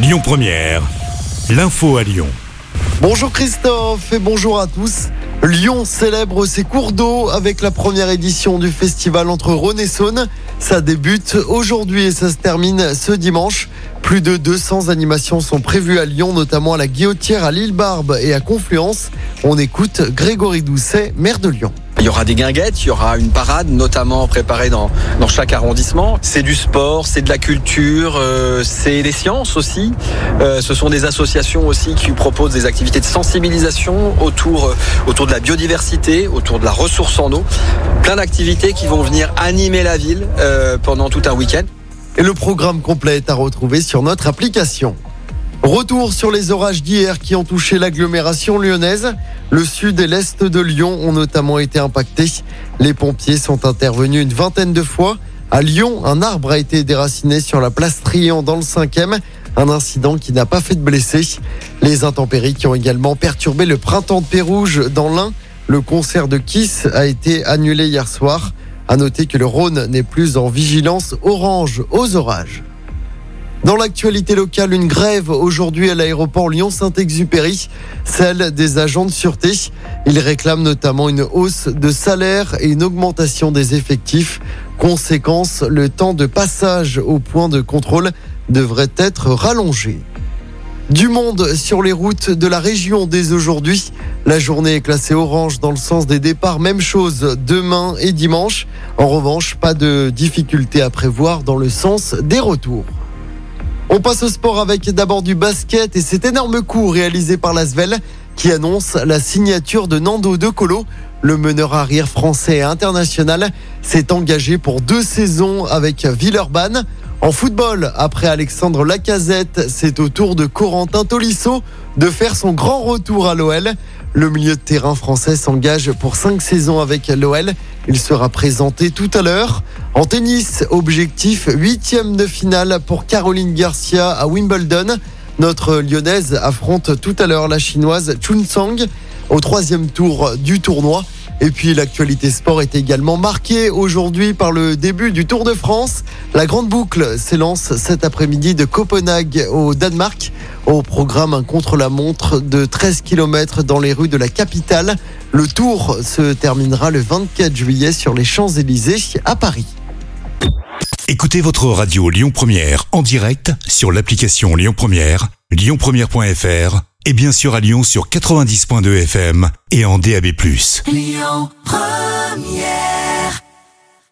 Lyon Première, l'info à Lyon. Bonjour Christophe et bonjour à tous. Lyon célèbre ses cours d'eau avec la première édition du festival entre Rhône et Saône. Ça débute aujourd'hui et ça se termine ce dimanche. Plus de 200 animations sont prévues à Lyon, notamment à la Guillotière, à l'île Barbe et à Confluence. On écoute Grégory Doucet, maire de Lyon. Il y aura des guinguettes, il y aura une parade, notamment préparée dans, chaque arrondissement. C'est du sport, c'est de la culture, euh, c'est des sciences aussi. Euh, ce sont des associations aussi qui proposent des activités de sensibilisation autour, euh, autour de la biodiversité, autour de la ressource en eau. Plein d'activités qui vont venir animer la ville pendant tout un week-end. Et le programme complet est à retrouver sur notre application. Retour sur les orages d'hier qui ont touché l'agglomération lyonnaise. Le sud et l'est de Lyon ont notamment été impactés. Les pompiers sont intervenus une vingtaine de fois. À Lyon, un arbre a été déraciné sur la place Trian dans le 5e. Un incident qui n'a pas fait de blessés. Les intempéries qui ont également perturbé le printemps de Pérouge dans l'Ain. Le concert de Kiss a été annulé hier soir. À noter que le Rhône n'est plus en vigilance orange aux orages. Dans l'actualité locale, une grève aujourd'hui à l'aéroport Lyon-Saint-Exupéry, celle des agents de sûreté. Ils réclament notamment une hausse de salaire et une augmentation des effectifs. Conséquence, le temps de passage au point de contrôle devrait être rallongé. Du monde sur les routes de la région dès aujourd'hui. La journée est classée orange dans le sens des départs. Même chose demain et dimanche. En revanche, pas de difficulté à prévoir dans le sens des retours. On passe au sport avec d'abord du basket et cet énorme coup réalisé par l'Asvel qui annonce la signature de Nando De Colo. Le meneur arrière français et international s'est engagé pour deux saisons avec Villeurbanne. En football, après Alexandre Lacazette, c'est au tour de Corentin Tolisso de faire son grand retour à l'OL. Le milieu de terrain français s'engage pour cinq saisons avec l'OL. Il sera présenté tout à l'heure. En tennis, objectif huitième de finale pour Caroline Garcia à Wimbledon. Notre lyonnaise affronte tout à l'heure la chinoise Chun Sang au troisième tour du tournoi. Et puis l'actualité sport est également marquée aujourd'hui par le début du Tour de France. La grande boucle s'élance cet après-midi de Copenhague au Danemark. Au programme un contre-la-montre de 13 km dans les rues de la capitale. Le tour se terminera le 24 juillet sur les Champs-Élysées à Paris. Écoutez votre radio Lyon Première en direct sur l'application Lyon Première, lyonpremière.fr et bien sûr à Lyon sur 90.2 FM et en DAB+. Lyon Première